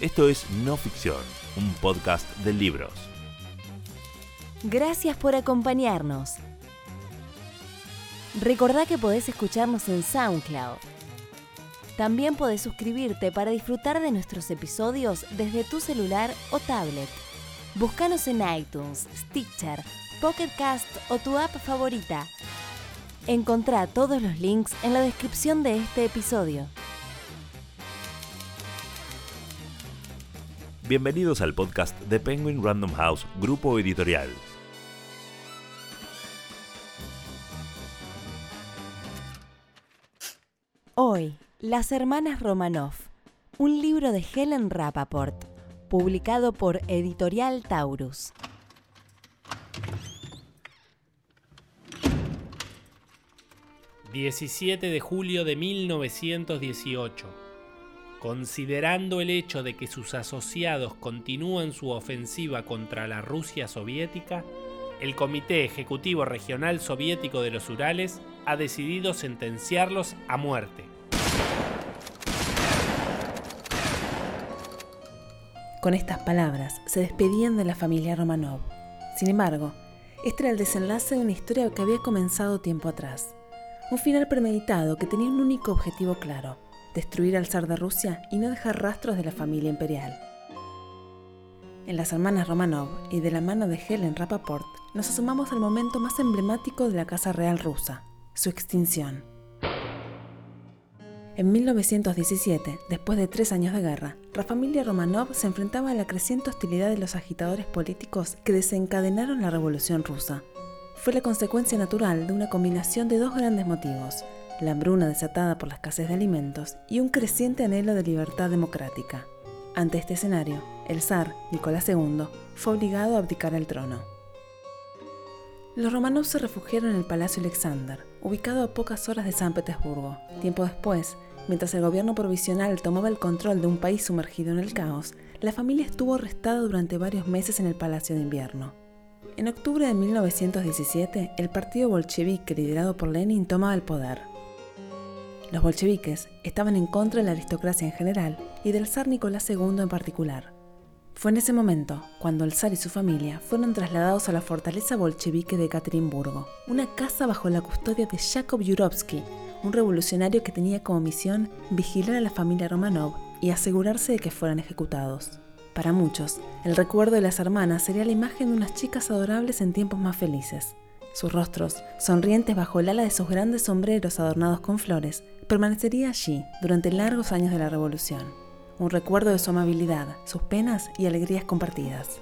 Esto es No Ficción, un podcast de libros. Gracias por acompañarnos. Recordá que podés escucharnos en SoundCloud. También podés suscribirte para disfrutar de nuestros episodios desde tu celular o tablet. Búscanos en iTunes, Stitcher, Pocket Cast o tu app favorita. Encontrá todos los links en la descripción de este episodio. Bienvenidos al podcast de Penguin Random House, grupo editorial. Hoy, Las Hermanas Romanov, un libro de Helen Rappaport, publicado por Editorial Taurus. ...17 de julio de 1918... ...considerando el hecho de que sus asociados continúan su ofensiva contra la Rusia soviética... ...el Comité Ejecutivo Regional Soviético de los Urales... ...ha decidido sentenciarlos a muerte... Con estas palabras se despedían de la familia Romanov. Sin embargo, este era el desenlace de una historia que había comenzado tiempo atrás. Un final premeditado que tenía un único objetivo claro, destruir al zar de Rusia y no dejar rastros de la familia imperial. En las hermanas Romanov y de la mano de Helen Rappaport, nos asomamos al momento más emblemático de la Casa Real rusa, su extinción. En 1917, después de tres años de guerra, la familia Romanov se enfrentaba a la creciente hostilidad de los agitadores políticos que desencadenaron la Revolución rusa. Fue la consecuencia natural de una combinación de dos grandes motivos, la hambruna desatada por la escasez de alimentos y un creciente anhelo de libertad democrática. Ante este escenario, el zar, Nicolás II, fue obligado a abdicar el trono. Los Romanov se refugiaron en el Palacio Alexander, ubicado a pocas horas de San Petersburgo. Tiempo después, mientras el gobierno provisional tomaba el control de un país sumergido en el caos, la familia estuvo arrestada durante varios meses en el Palacio de Invierno. En octubre de 1917, el partido bolchevique liderado por Lenin tomaba el poder. Los bolcheviques estaban en contra de la aristocracia en general y del zar Nicolás II en particular. Fue en ese momento cuando el zar y su familia fueron trasladados a la fortaleza bolchevique de Ekaterimburgo, una casa bajo la custodia de Yakov Yurovsky, un revolucionario que tenía como misión vigilar a la familia Romanov y asegurarse de que fueran ejecutados. Para muchos, el recuerdo de las hermanas sería la imagen de unas chicas adorables en tiempos más felices. Sus rostros, sonrientes bajo el ala de sus grandes sombreros adornados con flores, permanecería allí durante largos años de la revolución. Un recuerdo de su amabilidad, sus penas y alegrías compartidas.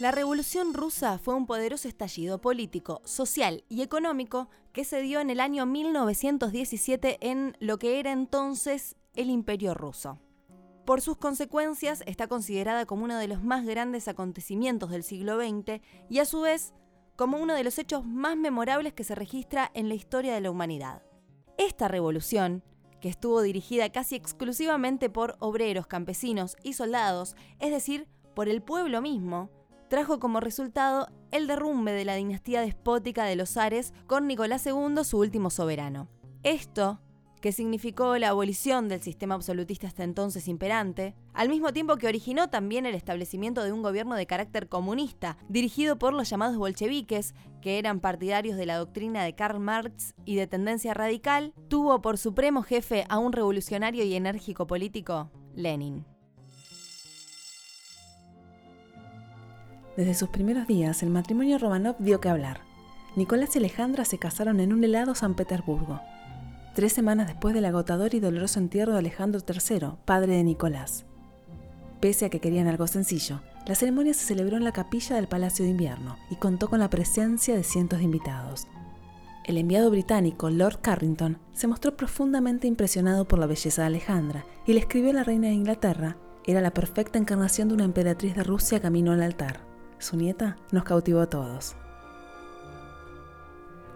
La Revolución rusa fue un poderoso estallido político, social y económico que se dio en el año 1917 en lo que era entonces el Imperio ruso. Por sus consecuencias está considerada como uno de los más grandes acontecimientos del siglo XX y a su vez como uno de los hechos más memorables que se registra en la historia de la humanidad. Esta revolución, que estuvo dirigida casi exclusivamente por obreros, campesinos y soldados, es decir, por el pueblo mismo, trajo como resultado el derrumbe de la dinastía despótica de los Ares con Nicolás II, su último soberano. Esto, que significó la abolición del sistema absolutista hasta entonces imperante, al mismo tiempo que originó también el establecimiento de un gobierno de carácter comunista, dirigido por los llamados bolcheviques, que eran partidarios de la doctrina de Karl Marx y de tendencia radical, tuvo por supremo jefe a un revolucionario y enérgico político, Lenin. Desde sus primeros días, el matrimonio Romanov dio que hablar. Nicolás y Alejandra se casaron en un helado San Petersburgo, tres semanas después del agotador y doloroso entierro de Alejandro III, padre de Nicolás. Pese a que querían algo sencillo, la ceremonia se celebró en la capilla del Palacio de Invierno y contó con la presencia de cientos de invitados. El enviado británico Lord Carrington se mostró profundamente impresionado por la belleza de Alejandra y le escribió a la reina de Inglaterra, era la perfecta encarnación de una emperatriz de Rusia camino al altar. Su nieta nos cautivó a todos.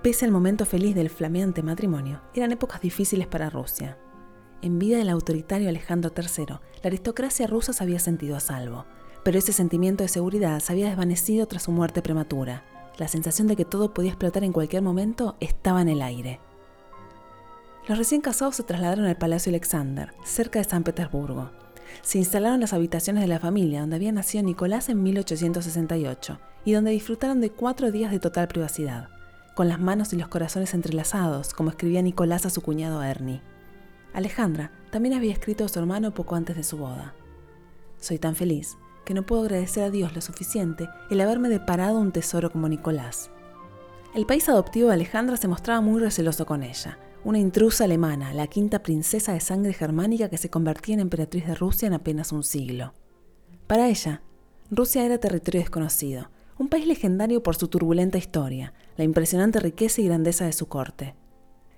Pese al momento feliz del flameante matrimonio, eran épocas difíciles para Rusia. En vida del autoritario Alejandro III, la aristocracia rusa se había sentido a salvo, pero ese sentimiento de seguridad se había desvanecido tras su muerte prematura. La sensación de que todo podía explotar en cualquier momento estaba en el aire. Los recién casados se trasladaron al Palacio Alexander, cerca de San Petersburgo. Se instalaron en las habitaciones de la familia, donde había nacido Nicolás en 1868, y donde disfrutaron de cuatro días de total privacidad, con las manos y los corazones entrelazados, como escribía Nicolás a su cuñado Ernie. Alejandra también había escrito a su hermano poco antes de su boda. Soy tan feliz que no puedo agradecer a Dios lo suficiente el haberme deparado un tesoro como Nicolás. El país adoptivo de Alejandra se mostraba muy receloso con ella, una intrusa alemana, la quinta princesa de sangre germánica que se convertía en emperatriz de Rusia en apenas un siglo. Para ella, Rusia era territorio desconocido, un país legendario por su turbulenta historia, la impresionante riqueza y grandeza de su corte.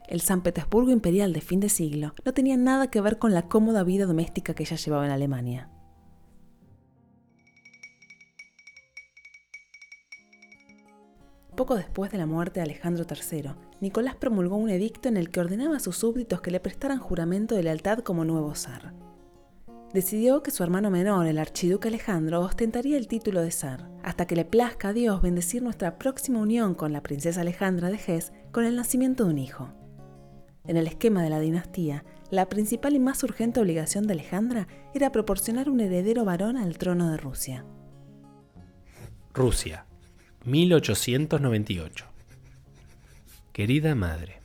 El San Petersburgo imperial de fin de siglo no tenía nada que ver con la cómoda vida doméstica que ella llevaba en Alemania. Poco después de la muerte de Alejandro III, Nicolás promulgó un edicto en el que ordenaba a sus súbditos que le prestaran juramento de lealtad como nuevo zar. Decidió que su hermano menor, el archiduque Alejandro, ostentaría el título de zar, hasta que le plazca a Dios bendecir nuestra próxima unión con la princesa Alejandra de Hesse con el nacimiento de un hijo. En el esquema de la dinastía, la principal y más urgente obligación de Alejandra era proporcionar un heredero varón al trono de Rusia. Rusia, 1898. Querida madre,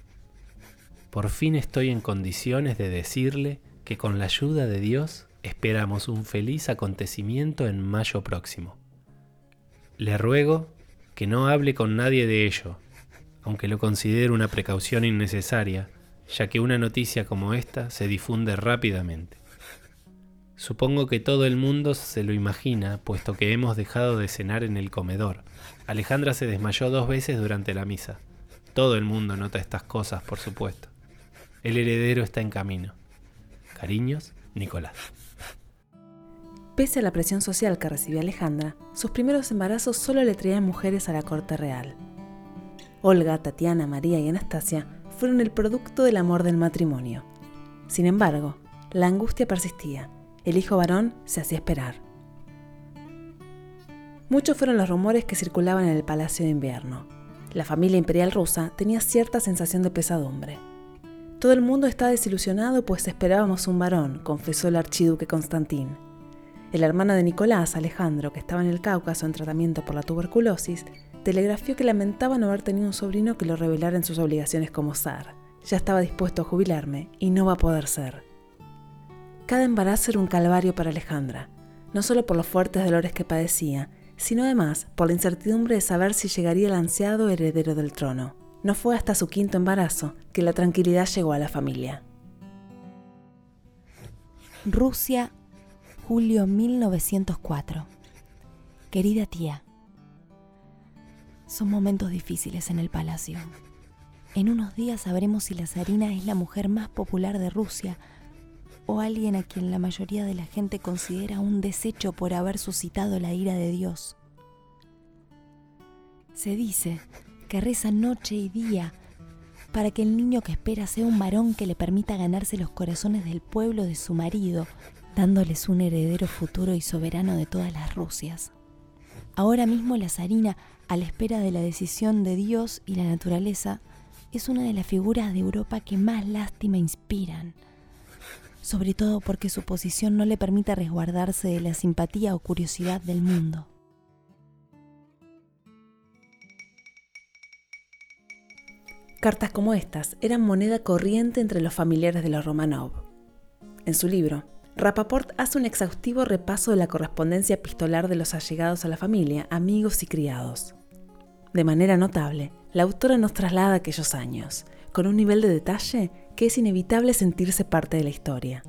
por fin estoy en condiciones de decirle que con la ayuda de Dios esperamos un feliz acontecimiento en mayo próximo. Le ruego que no hable con nadie de ello, aunque lo considere una precaución innecesaria, ya que una noticia como esta se difunde rápidamente. Supongo que todo el mundo se lo imagina, puesto que hemos dejado de cenar en el comedor. Alejandra se desmayó dos veces durante la misa. Todo el mundo nota estas cosas, por supuesto. El heredero está en camino. Cariños, Nicolás. Pese a la presión social que recibía Alejandra, sus primeros embarazos solo le traían mujeres a la corte real. Olga, Tatiana, María y Anastasia fueron el producto del amor del matrimonio. Sin embargo, la angustia persistía el hijo varón se hacía esperar. Muchos fueron los rumores que circulaban en el Palacio de Invierno. La familia imperial rusa tenía cierta sensación de pesadumbre. Todo el mundo está desilusionado pues esperábamos un varón, confesó el archiduque Constantín. El hermano de Nicolás, Alejandro, que estaba en el Cáucaso en tratamiento por la tuberculosis, telegrafió que lamentaba no haber tenido un sobrino que lo revelara en sus obligaciones como zar. Ya estaba dispuesto a jubilarme y no va a poder ser. Cada embarazo era un calvario para Alejandra, no solo por los fuertes dolores que padecía, sino además por la incertidumbre de saber si llegaría el ansiado heredero del trono. No fue hasta su quinto embarazo que la tranquilidad llegó a la familia. Rusia, julio 1904. Querida tía, son momentos difíciles en el palacio. En unos días sabremos si la zarina es la mujer más popular de Rusia o alguien a quien la mayoría de la gente considera un desecho por haber suscitado la ira de Dios. Se dice que reza noche y día para que el niño que espera sea un varón que le permita ganarse los corazones del pueblo de su marido, dándoles un heredero futuro y soberano de todas las Rusias. Ahora mismo la zarina, a la espera de la decisión de Dios y la naturaleza, es una de las figuras de Europa que más lástima inspiran sobre todo porque su posición no le permite resguardarse de la simpatía o curiosidad del mundo. Cartas como estas eran moneda corriente entre los familiares de los Romanov. En su libro, Rapaport hace un exhaustivo repaso de la correspondencia epistolar de los allegados a la familia, amigos y criados. De manera notable, la autora nos traslada aquellos años, con un nivel de detalle que es inevitable sentirse parte de la historia.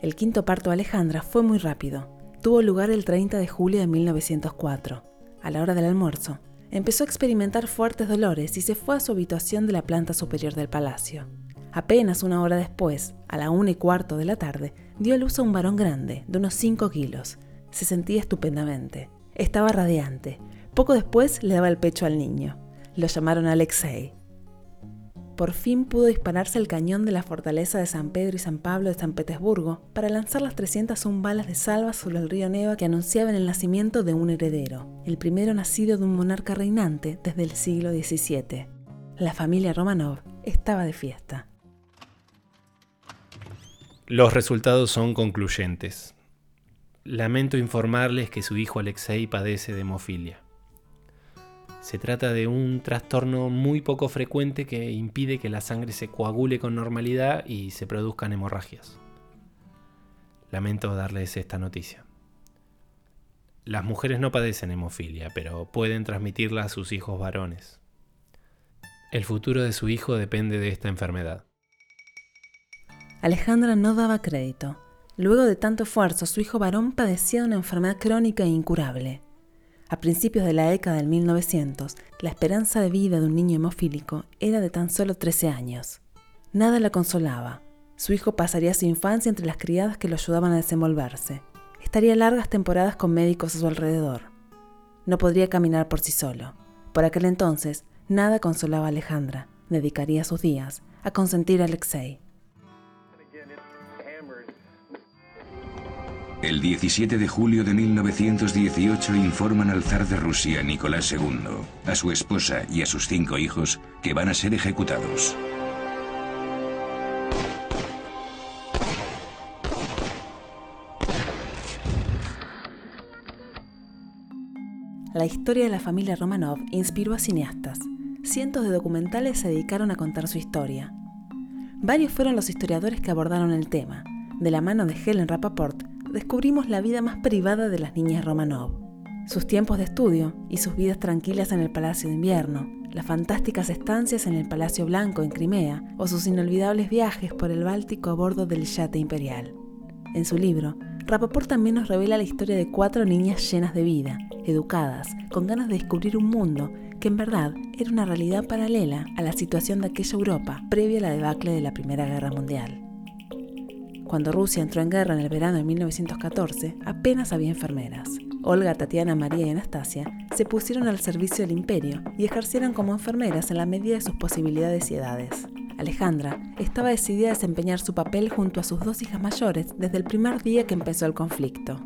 El quinto parto de Alejandra fue muy rápido. Tuvo lugar el 30 de julio de 1904. A la hora del almuerzo, empezó a experimentar fuertes dolores y se fue a su habitación de la planta superior del palacio. Apenas una hora después, a la una y cuarto de la tarde, dio a luz a un varón grande, de unos 5 kilos. Se sentía estupendamente. Estaba radiante. Poco después le daba el pecho al niño. Lo llamaron Alexei por fin pudo dispararse el cañón de la fortaleza de San Pedro y San Pablo de San Petersburgo para lanzar las 301 balas de salva sobre el río Neva que anunciaban el nacimiento de un heredero, el primero nacido de un monarca reinante desde el siglo XVII. La familia Romanov estaba de fiesta. Los resultados son concluyentes. Lamento informarles que su hijo Alexei padece de hemofilia. Se trata de un trastorno muy poco frecuente que impide que la sangre se coagule con normalidad y se produzcan hemorragias. Lamento darles esta noticia. Las mujeres no padecen hemofilia, pero pueden transmitirla a sus hijos varones. El futuro de su hijo depende de esta enfermedad. Alejandra no daba crédito. Luego de tanto esfuerzo, su hijo varón padecía de una enfermedad crónica e incurable. A principios de la década del 1900, la esperanza de vida de un niño hemofílico era de tan solo 13 años. Nada la consolaba. Su hijo pasaría su infancia entre las criadas que lo ayudaban a desenvolverse estaría largas temporadas con médicos a su alrededor. No podría caminar por sí solo. Por aquel entonces, nada consolaba a Alejandra. Dedicaría sus días a consentir a Alexei. El 17 de julio de 1918 informan al zar de Rusia, Nicolás II, a su esposa y a sus cinco hijos que van a ser ejecutados. La historia de la familia Romanov inspiró a cineastas. Cientos de documentales se dedicaron a contar su historia. Varios fueron los historiadores que abordaron el tema. De la mano de Helen Rappaport, descubrimos la vida más privada de las niñas Romanov. Sus tiempos de estudio y sus vidas tranquilas en el Palacio de Invierno, las fantásticas estancias en el Palacio Blanco en Crimea o sus inolvidables viajes por el Báltico a bordo del yate imperial. En su libro, Rapaport también nos revela la historia de cuatro niñas llenas de vida, educadas, con ganas de descubrir un mundo que en verdad era una realidad paralela a la situación de aquella Europa previa a la debacle de la Primera Guerra Mundial. Cuando Rusia entró en guerra en el verano de 1914, apenas había enfermeras. Olga, Tatiana, María y Anastasia se pusieron al servicio del imperio y ejercieron como enfermeras en la medida de sus posibilidades y edades. Alejandra estaba decidida a desempeñar su papel junto a sus dos hijas mayores desde el primer día que empezó el conflicto.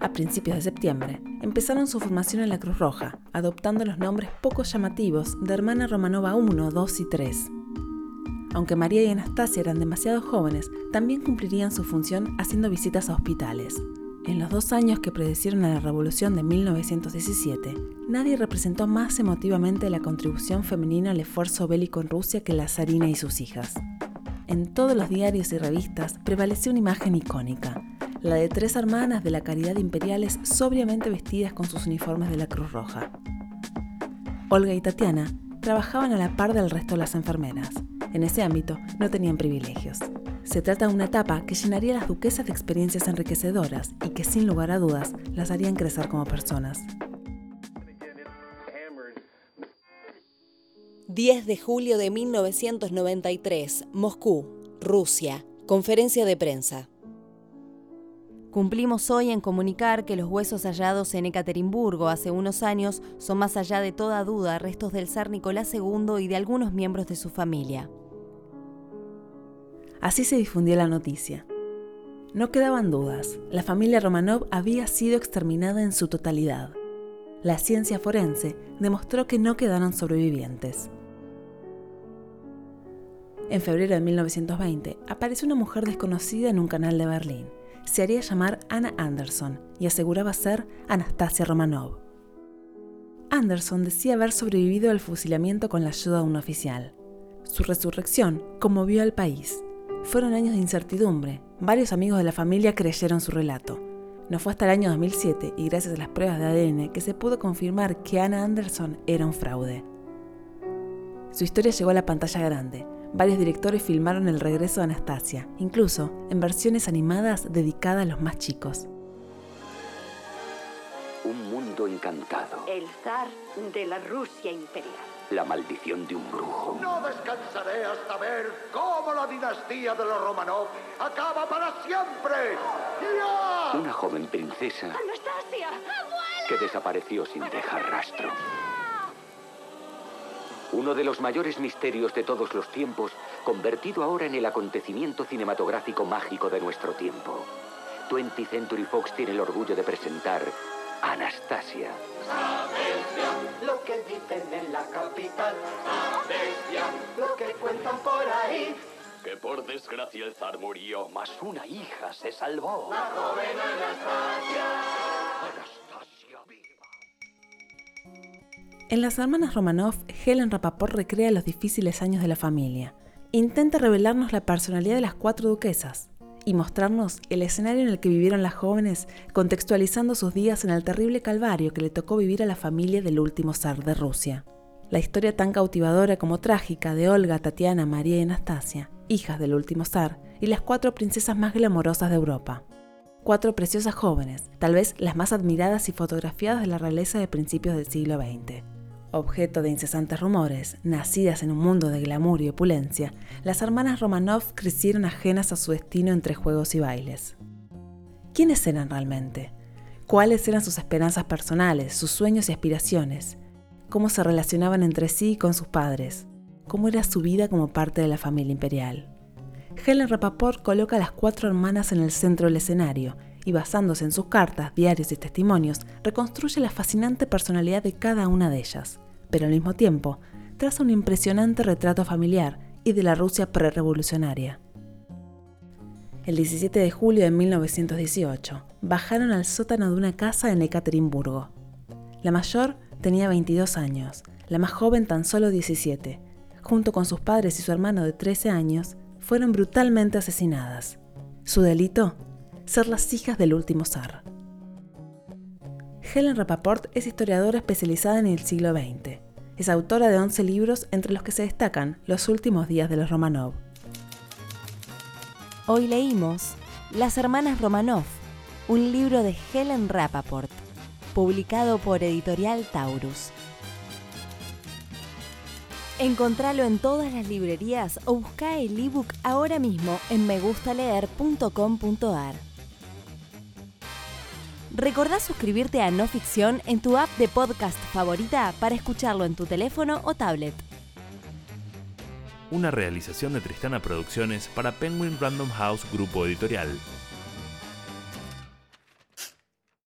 A principios de septiembre, empezaron su formación en la Cruz Roja, adoptando los nombres poco llamativos de hermana Romanova 1, 2 y 3. Aunque María y Anastasia eran demasiado jóvenes, también cumplirían su función haciendo visitas a hospitales, en los dos años que predecieron a la revolución de 1917, nadie representó más emotivamente la contribución femenina al esfuerzo bélico en Rusia que la zarina y sus hijas. En todos los diarios y revistas prevaleció una imagen icónica, la de tres hermanas de la caridad imperiales sobriamente vestidas con sus uniformes de la Cruz Roja. Olga y Tatiana trabajaban a la par del resto de las enfermeras. En ese ámbito no tenían privilegios. Se trata de una etapa que llenaría a las duquesas de experiencias enriquecedoras y que sin lugar a dudas las harían crecer como personas. 10 de julio de 1993, Moscú, Rusia. Conferencia de prensa. Cumplimos hoy en comunicar que los huesos hallados en Ekaterimburgo hace unos años son más allá de toda duda restos del zar Nicolás II y de algunos miembros de su familia. Así se difundió la noticia. No quedaban dudas, la familia Romanov había sido exterminada en su totalidad. La ciencia forense demostró que no quedaron sobrevivientes. En febrero de 1920 apareció una mujer desconocida en un canal de Berlín. Se haría llamar Anna Anderson y aseguraba ser Anastasia Romanov. Anderson decía haber sobrevivido al fusilamiento con la ayuda de un oficial. Su resurrección conmovió al país fueron años de incertidumbre. Varios amigos de la familia creyeron su relato. No fue hasta el año 2007 y gracias a las pruebas de ADN que se pudo confirmar que Anna Anderson era un fraude. Su historia llegó a la pantalla grande. Varios directores filmaron el regreso de Anastasia, incluso en versiones animadas dedicadas a los más chicos. Un mundo encantado. El zar de la Rusia imperial la maldición de un brujo. No descansaré hasta ver cómo la dinastía de los Romanov acaba para siempre. Una joven princesa ¡Anastasia! que desapareció sin dejar rastro. Uno de los mayores misterios de todos los tiempos, convertido ahora en el acontecimiento cinematográfico mágico de nuestro tiempo. 20 Century Fox tiene el orgullo de presentar Anastasia. Lo que dicen en la capital. Lo que cuentan por ahí. que por desgracia el zar murió, mas una hija se salvó. La joven Anastasia. Anastasia En Las Hermanas Romanov, Helen Rapaport recrea los difíciles años de la familia. Intenta revelarnos la personalidad de las cuatro duquesas y mostrarnos el escenario en el que vivieron las jóvenes, contextualizando sus días en el terrible calvario que le tocó vivir a la familia del último zar de Rusia. La historia tan cautivadora como trágica de Olga, Tatiana, María y Anastasia, hijas del último zar, y las cuatro princesas más glamorosas de Europa. Cuatro preciosas jóvenes, tal vez las más admiradas y fotografiadas de la realeza de principios del siglo XX. Objeto de incesantes rumores, nacidas en un mundo de glamour y opulencia, las hermanas Romanov crecieron ajenas a su destino entre juegos y bailes. ¿Quiénes eran realmente? ¿Cuáles eran sus esperanzas personales, sus sueños y aspiraciones? cómo se relacionaban entre sí y con sus padres, cómo era su vida como parte de la familia imperial. Helen Rapaport coloca a las cuatro hermanas en el centro del escenario y basándose en sus cartas, diarios y testimonios, reconstruye la fascinante personalidad de cada una de ellas, pero al mismo tiempo traza un impresionante retrato familiar y de la Rusia prerevolucionaria. El 17 de julio de 1918, bajaron al sótano de una casa en Ekaterimburgo. La mayor tenía 22 años, la más joven tan solo 17. Junto con sus padres y su hermano de 13 años, fueron brutalmente asesinadas. Su delito, ser las hijas del último zar. Helen Rapaport es historiadora especializada en el siglo XX. Es autora de 11 libros entre los que se destacan Los últimos días de los Romanov. Hoy leímos Las hermanas Romanov, un libro de Helen Rapaport publicado por Editorial Taurus. Encontralo en todas las librerías o busca el ebook ahora mismo en megustaleer.com.ar. Recordá suscribirte a No Ficción en tu app de podcast favorita para escucharlo en tu teléfono o tablet. Una realización de Tristana Producciones para Penguin Random House Grupo Editorial